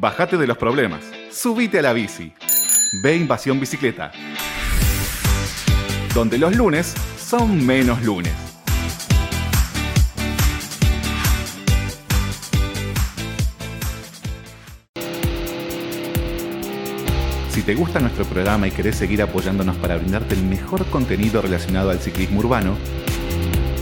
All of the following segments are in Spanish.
Bájate de los problemas. Subite a la bici. Ve Invasión Bicicleta. Donde los lunes son menos lunes. Si te gusta nuestro programa y querés seguir apoyándonos para brindarte el mejor contenido relacionado al ciclismo urbano,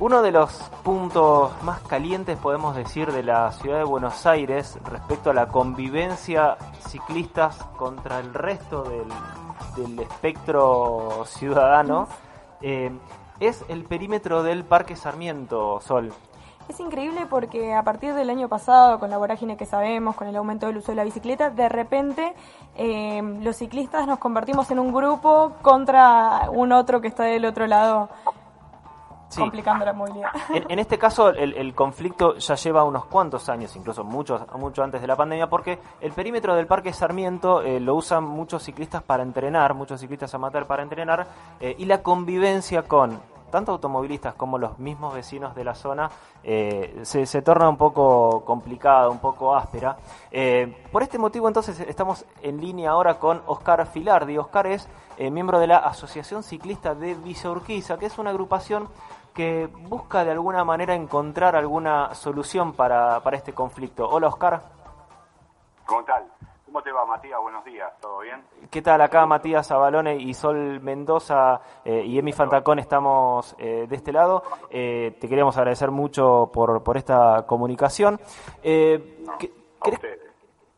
Uno de los puntos más calientes, podemos decir, de la ciudad de Buenos Aires respecto a la convivencia ciclistas contra el resto del, espectro ciudadano eh, es el perímetro del Parque Sarmiento, Sol. Es increíble porque a partir del año pasado, con la vorágine que sabemos, con el aumento del uso de la bicicleta, de repente eh, los ciclistas nos convertimos en un grupo contra un otro que está del otro lado complicando la movilidad. En, este caso, el, conflicto ya lleva unos cuantos años, incluso mucho, mucho antes de la pandemia, porque el perímetro del Parque Sarmiento eh, lo usan muchos ciclistas para entrenar, muchos ciclistas amateur para entrenar, eh, y la convivencia con tanto automovilistas como los mismos vecinos de la zona eh, se, torna un poco complicada, un poco áspera. por este motivo entonces estamos en línea ahora con Oscar Filardi. Oscar es miembro de la Asociación Ciclista de Villa Urquiza, que es una agrupación que busca de alguna manera encontrar alguna solución para, para este conflicto. Hola Oscar. ¿Cómo tal? ¿Cómo te va Matías? Buenos días, ¿todo bien? ¿Qué tal acá Matías Abalone y Sol Mendoza eh, y Emi Fantacón estamos eh, de este lado? Eh, te queríamos agradecer mucho por, por esta comunicación.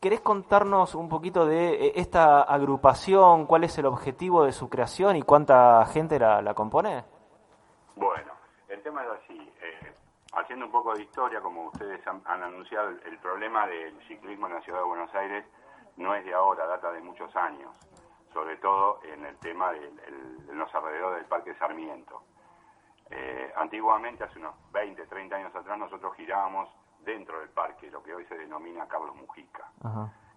¿Querés, contarnos un poquito de esta agrupación? ¿Cuál es el objetivo de su creación y cuánta gente la, la compone? Bueno, el tema es así, eh, haciendo un poco de historia, como ustedes han, anunciado, el, problema del ciclismo en la ciudad de Buenos Aires no es de ahora, data de muchos años, sobre todo en el tema de, los alrededores del Parque Sarmiento. Eh, antiguamente, hace unos 20, 30 años atrás, nosotros girábamos dentro del parque, lo que hoy se denomina Carlos Mujica,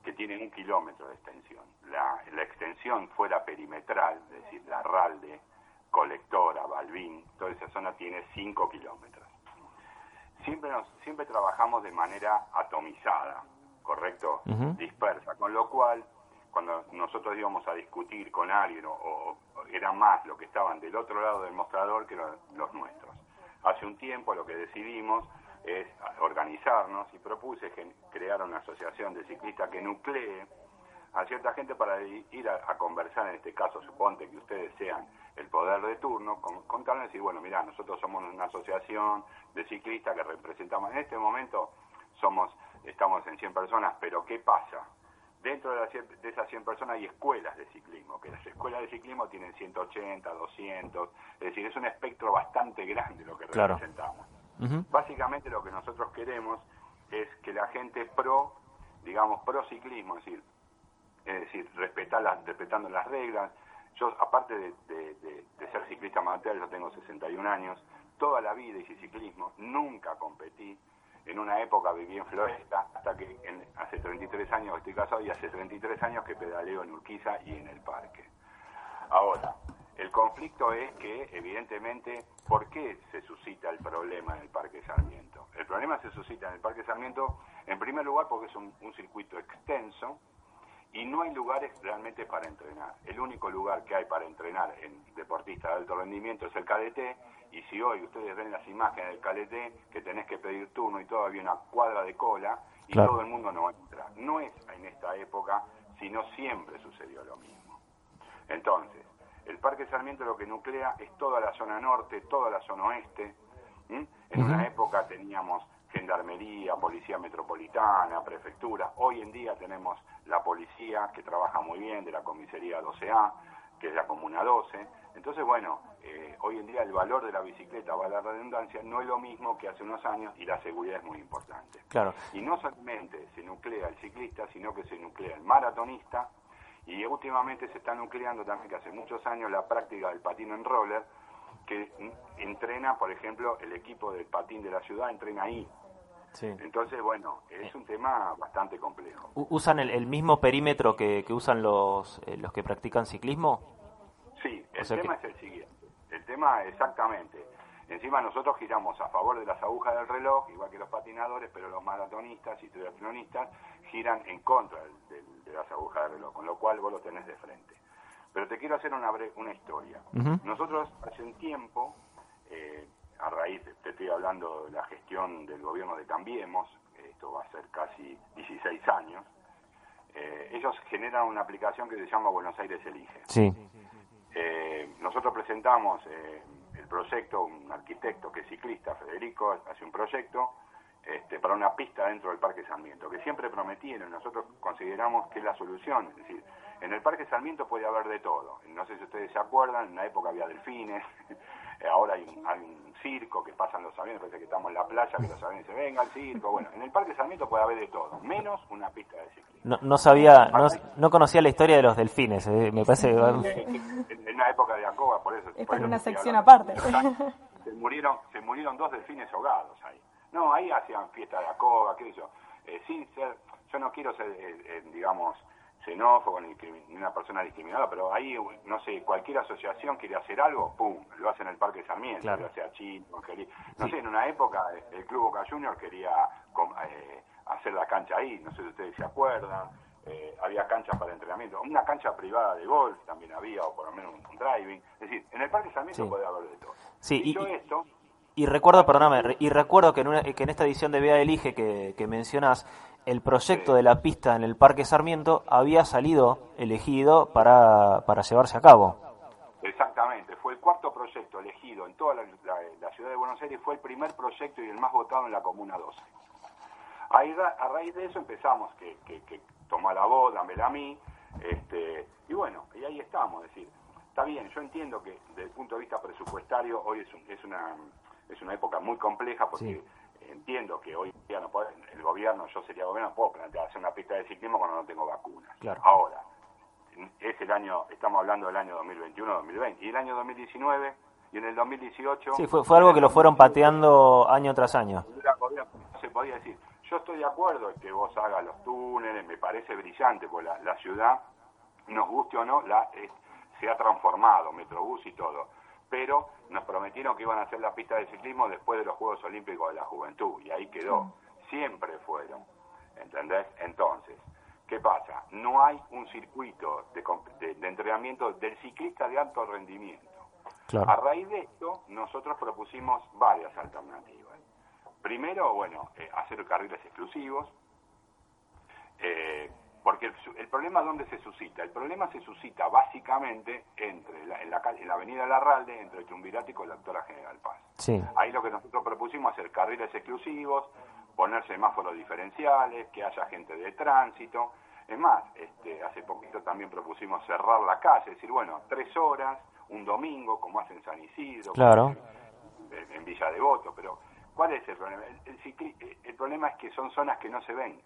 que tiene un kilómetro de extensión. La, la extensión fuera perimetral, es decir, la RALDE, Colectora, Balbín, toda esa zona tiene 5 kilómetros. Siempre, siempre trabajamos de manera atomizada, ¿correcto? Dispersa, con lo cual, cuando nosotros íbamos a discutir con alguien, o, eran más los que estaban del otro lado del mostrador que los nuestros. Hace un tiempo lo que decidimos es organizarnos y propuse crear una asociación de ciclistas que nuclee a cierta gente para ir a, conversar, en este caso, suponte que ustedes sean el poder de turno, con, contarles y decir, bueno, mira, nosotros somos una asociación de ciclistas que representamos, en este momento somos, estamos en 100 personas, pero ¿qué pasa? Dentro de, de esas 100 personas hay escuelas de ciclismo, que las escuelas de ciclismo tienen 180, 200, es decir, es un espectro bastante grande lo que representamos. Básicamente lo que nosotros queremos es que la gente pro, digamos, pro ciclismo, es decir, es decir, respetando las reglas. Yo, aparte de, ser ciclista amateur, yo tengo 61 años, toda la vida hice ciclismo, nunca competí. En una época viví en Floresta, hasta que hace 33 años estoy casado y hace 33 años que pedaleo en Urquiza y en el parque. Ahora, el conflicto es que, evidentemente, ¿por qué se suscita problema en el Parque Sarmiento? El problema se suscita en el Parque Sarmiento, en primer lugar, porque es un circuito extenso, y no hay lugares realmente para entrenar. El único lugar que hay para entrenar en deportistas de alto rendimiento es el KDT y si hoy ustedes ven las imágenes del KDT que tenés que pedir turno y todavía una cuadra de cola y todo el mundo no va a entrar. No es en esta época, sino siempre sucedió lo mismo. Entonces, el Parque Sarmiento lo que nuclea es toda la zona norte, toda la zona oeste. En una época teníamos gendarmería, policía metropolitana, prefectura. Hoy en día tenemos la policía que trabaja muy bien de la comisaría 12A, que es la comuna 12. Entonces, bueno, eh, hoy en día el valor de la bicicleta, va a la redundancia, no es lo mismo que hace unos años y la seguridad es muy importante. Claro. Y no solamente se nuclea el ciclista, sino que se nuclea el maratonista Y últimamente se está nucleando también, que hace muchos años, la práctica del patín en roller, que entrena, por ejemplo, el equipo del patín de la ciudad, entrena ahí. Entonces, bueno, es un tema bastante complejo. ¿Usan el, mismo perímetro que, usan los, eh, los que practican ciclismo? Sí, el tema es el siguiente. El tema exactamente. Encima nosotros giramos a favor de las agujas del reloj, igual que los patinadores, pero los maratonistas y triatlonistas giran en contra de, las agujas del reloj, con lo cual vos lo tenés de frente. Pero te quiero hacer una, una historia. Nosotros hace un tiempo, eh, a raíz, te estoy hablando de la gestión del gobierno de Cambiemos, esto va a ser casi 16 años, eh, ellos generan una aplicación que se llama Buenos Aires Elige. Sí. Eh, nosotros presentamos el proyecto, un arquitecto que es ciclista, Federico, hace un proyecto este, para una pista dentro del Parque Sarmiento, que siempre prometieron, nosotros consideramos que es la solución, es decir, en el Parque Sarmiento puede haber de todo, no sé si ustedes se acuerdan, en una época había delfines, ahora hay un, circo que pasan los aviones, parece que estamos en la playa, que los aviones se vengan al circo, bueno, en el Parque Sarmiento puede haber de todo, menos una pista de ciclismo. No, no sabía, no, conocía la historia de los delfines, eh, me parece En, una época de Acoba, por eso... Es por una sección aparte. Se murieron, se murieron dos delfines ahogados ahí. No, ahí hacían fiesta de acoba, qué sé yo. Eh, sin ser, yo no quiero ser, eh, eh, digamos, xenófobo ni, una persona discriminada, pero ahí, no sé, cualquier asociación quiere hacer algo, ¡pum!, lo hace en el Parque Sarmiento, claro. sea Chino, no sé, en una época el Club Boca Junior quería hacer la cancha ahí, no sé si ustedes se acuerdan, había canchas para entrenamiento, una cancha privada de golf también había, o por lo menos un, driving, es decir, en el Parque Sarmiento puede haber de todo. Sí, y, esto, y recuerdo, perdóname, y recuerdo que en, que en esta edición de Vea Elige que, que mencionás, el proyecto de la pista en el Parque Sarmiento había salido elegido para, para llevarse a cabo. Exactamente, fue el cuarto proyecto elegido en toda la, ciudad de Buenos Aires, fue el primer proyecto y el más votado en la Comuna 12. Ahí, a raíz de eso empezamos, que, que, que toma la voz, dámela a mí, este, y bueno, y ahí estamos, es decir, está bien, yo entiendo que desde el punto de vista presupuestario hoy es, es una es una época muy compleja porque entiendo que hoy día no puede, el gobierno, yo sería gobierno, puedo plantear hacer una pista de ciclismo cuando no tengo vacunas. Ahora, es el año, estamos hablando del año 2021-2020, y el año 2019 y en el 2018... Sí, fue, fue algo que lo fueron pateando año tras año. Se podía decir, yo estoy de acuerdo en que vos hagas los túneles, me parece brillante, porque la, ciudad, nos guste o no, la, se ha transformado, Metrobús y todo pero nos prometieron que iban a hacer la pista de ciclismo después de los Juegos Olímpicos de la Juventud, y ahí quedó. Siempre fueron, ¿entendés? Entonces, ¿qué pasa? No hay un circuito de, entrenamiento del ciclista de alto rendimiento. A raíz de esto, nosotros propusimos varias alternativas. Primero, bueno, eh, hacer carriles exclusivos, eh, porque el, problema dónde se suscita? El problema se suscita básicamente entre la, en, la, en la avenida Larralde, entre el Triunvirato y la Doctora General Paz. Ahí lo que nosotros propusimos hacer carriles exclusivos, poner semáforos diferenciales, que haya gente de tránsito. Es más, este, hace poquito también propusimos cerrar la calle, es decir, bueno, tres horas, un domingo, como hacen San Isidro, claro. en, Villa Devoto, pero ¿cuál es el problema? el, el problema es que son zonas que no se ven.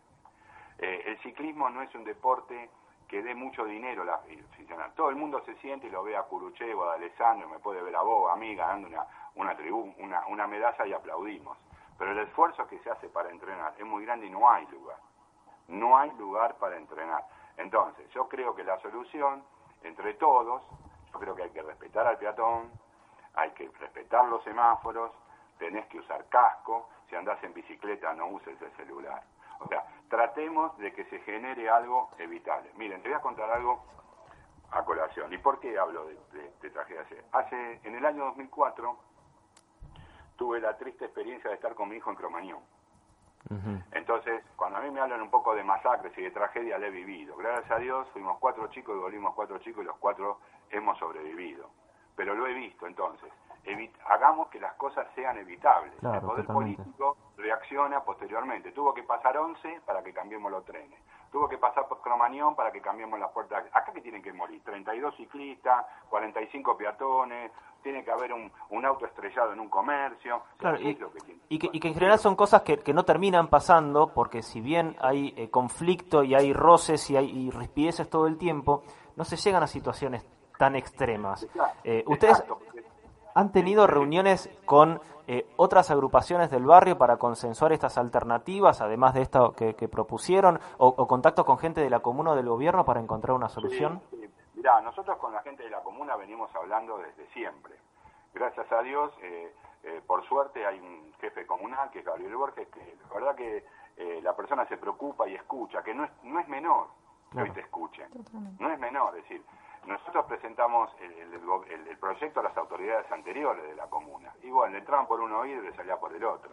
Eh, el ciclismo no es un deporte que dé mucho dinero la Todo el mundo se siente y lo ve a Curuchevo, a Alessandro, me puede ver a vos, a mí, ganando una, una, una, una medalla y aplaudimos. Pero el esfuerzo que se hace para entrenar es muy grande y no hay lugar. No hay lugar para entrenar. Entonces, yo creo que la solución, entre todos, yo creo que hay que respetar al peatón, hay que respetar los semáforos, tenés que usar casco, si andás en bicicleta no uses el celular. O sea, tratemos de que se genere algo evitable. Miren, te voy a contar algo a colación. ¿Y por qué hablo de, de, tragedia? Hace, en el año 2004 tuve la triste experiencia de estar con mi hijo en Cromañón. Entonces, cuando a mí me hablan un poco de masacres y de tragedia, la he vivido. Gracias a Dios, fuimos cuatro chicos y volvimos cuatro chicos y los cuatro hemos sobrevivido. Pero lo he visto, entonces hagamos que las cosas sean evitables. el poder político reacciona posteriormente. Tuvo que pasar 11 para que cambiemos los trenes. tuvo que pasar por Cromañón para que cambiemos las puertas. Acá que tienen que morir, 32 ciclistas, 45 peatones, tiene que haber un, un auto estrellado en un comercio. Claro, y, que, y, que, en general son cosas que, que, no terminan pasando, porque si bien hay eh, conflicto y hay roces y hay y rispideces todo el tiempo, no se llegan a situaciones tan extremas. Eh, ustedes han tenido reuniones con eh, otras agrupaciones del barrio para consensuar estas alternativas, además de esto que, propusieron, o, contacto con gente de la comuna o del gobierno para encontrar una solución? Sí, Mirá, nosotros con la gente de la comuna venimos hablando desde siempre. Gracias a Dios, eh, eh, por suerte hay un jefe comunal que es Gabriel Borges, que la verdad que la persona se preocupa y escucha, que no es, no es menor que hoy te escuchen. No es menor, es decir, nosotros presentamos el, proyecto a las autoridades anteriores de la comuna. Y bueno, le entraban por un oído y le salía por el otro.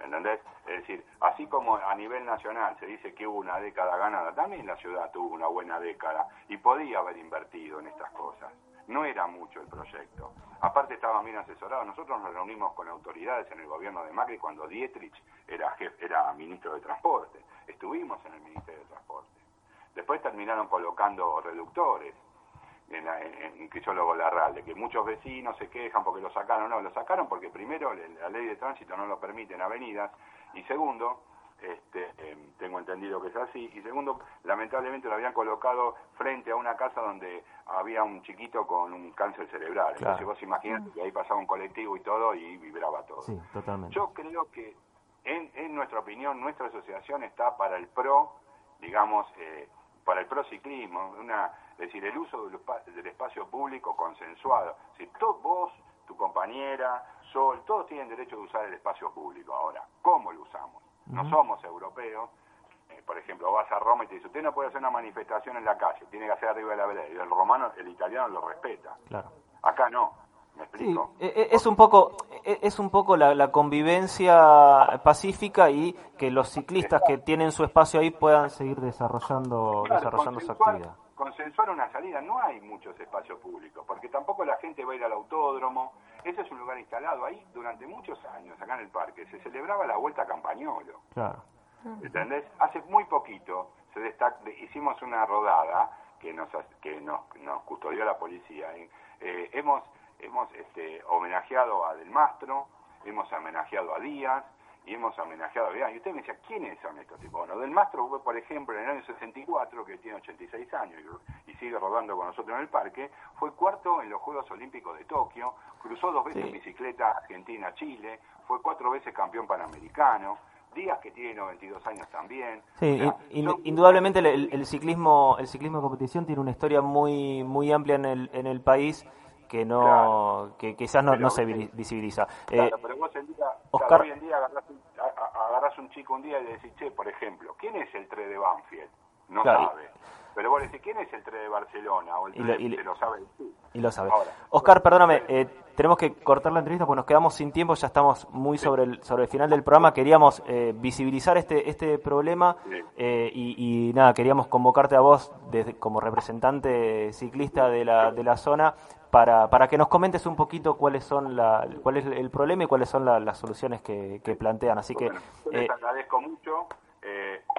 ¿Entendés? Es decir, así como a nivel nacional se dice que hubo una década ganada, también la ciudad tuvo una buena década y podía haber invertido en estas cosas. No era mucho el proyecto. Aparte estaban bien asesorados. Nosotros nos reunimos con autoridades en el gobierno de Macri cuando Dietrich era, jefe, era ministro de Transporte. Estuvimos en el Ministerio de Transporte. Después terminaron colocando reductores en, en, que yo lo la de que muchos vecinos se quejan porque lo sacaron. No, lo sacaron porque primero la ley de tránsito no lo permite en avenidas y segundo, este, em, tengo entendido que es así, y segundo, lamentablemente lo habían colocado frente a una casa donde había un chiquito con un cáncer cerebral. Entonces vos imaginate que ahí pasaba un colectivo y todo y vibraba todo. Sí, totalmente. Yo creo que en, en nuestra opinión, nuestra asociación está para el pro, digamos, eh, para el prociclismo, una, es decir, el uso del, espacio público consensuado. Si vos, tu compañera, Sol, todos tienen derecho de usar el espacio público. Ahora, ¿cómo lo usamos? No somos europeos. Eh, por ejemplo, vas a Roma y te dice, usted no puede hacer una manifestación en la calle, tiene que hacer arriba de la vereda. Y el romano, el italiano lo respeta. Claro. Acá no. Sí, e, e, es un poco, e, es un poco la, convivencia pacífica y que los ciclistas que tienen su espacio ahí puedan seguir desarrollando, desarrollando su actividad. Consensuar una salida, no hay muchos espacios públicos, porque tampoco la gente va a ir al autódromo. Ese es un lugar instalado ahí durante muchos años, acá en el parque. Se celebraba la Vuelta a Campañolo. Claro. ¿Entendés? Hace muy poquito se hicimos una rodada que nos, que nos, nos custodió la policía. Eh, hemos hemos este, homenajeado a Del Mastro, hemos homenajeado a Díaz y hemos homenajeado a Díaz. Y usted me decía, ¿quiénes son estos tipos? Bueno, Del Mastro fue, por ejemplo, en el año 64, que tiene 86 años y, sigue rodando con nosotros en el parque, fue cuarto en los Juegos Olímpicos de Tokio, cruzó dos veces en bicicleta Argentina-Chile, fue cuatro veces campeón panamericano. Díaz que tiene 92 años también. Sí, indudablemente el, ciclismo el ciclismo de competición tiene una historia muy muy amplia en el en el país que no que quizás no, no se visibiliza. Claro, eh, pero vos en día, Oscar... hoy en día agarrás un, agarrás un, chico un día y le decís, che, por ejemplo, ¿quién es el 3 de Banfield? No sabe. Pero vos le decís, ¿quién es el 3 de Barcelona? O el 3 y, lo, lo sabe Y lo sabe. Oscar, perdóname, eh, tenemos que cortar la entrevista porque nos quedamos sin tiempo, ya estamos muy sobre el sobre el final del programa. Queríamos eh, visibilizar este este problema eh, y, y, nada, queríamos convocarte a vos desde, como representante ciclista de la, de la zona para, para que nos comentes un poquito cuáles son la, cuál es el problema y cuáles son las soluciones que, que plantean. Así que les agradezco mucho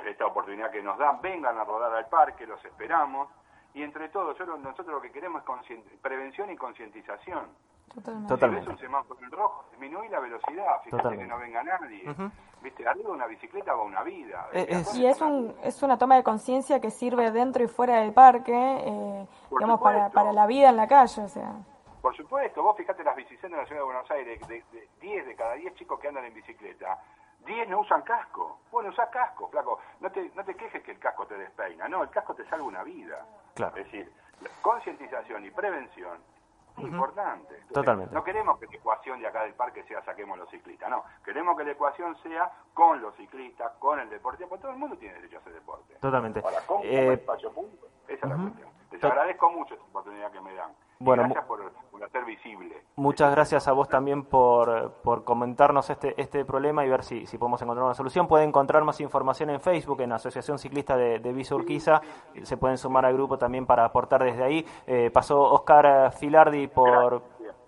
esta oportunidad que nos dan, vengan a rodar al parque, los esperamos. Y entre todos, nosotros lo que queremos es prevención y concientización. Totalmente. Totalmente. Si ves un semáforo en rojo, disminuir la velocidad, fíjate que no venga nadie. Viste, arriba de una bicicleta va una vida. Eh, y es, un, es una toma de conciencia que sirve dentro y fuera del parque, eh, digamos, para, para la vida en la calle, o sea. Por supuesto, vos fíjate las bicicletas de la ciudad de Buenos Aires, de, de 10 de cada 10 chicos que andan en bicicleta, 10 no usan casco. Bueno, usa casco, flaco. No te, no te quejes que el casco te despeina. No, el casco te salva una vida. Claro. Es decir, concientización y prevención importante. Totalmente. No queremos que la ecuación de acá del parque sea saquemos los ciclistas. No, queremos que la ecuación sea con los ciclistas, con el deporte. Porque todo el mundo tiene derecho a hacer deporte. Totalmente. Para ¿cómo eh, espacio público? Esa es la cuestión. Les agradezco mucho esta oportunidad que me dan. Bueno, gracias por, visible. Muchas gracias a vos también por, por comentarnos este, este problema y ver si, si podemos encontrar una solución. Pueden encontrar más información en Facebook, en Asociación Ciclista de, de Visa Urquiza. Se pueden sumar al grupo también para aportar desde ahí. Eh, pasó Oscar Filardi por,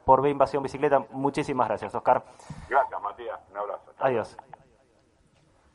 por B Invasión Bicicleta. Muchísimas gracias, Oscar. Gracias, Matías. Un abrazo. Adiós.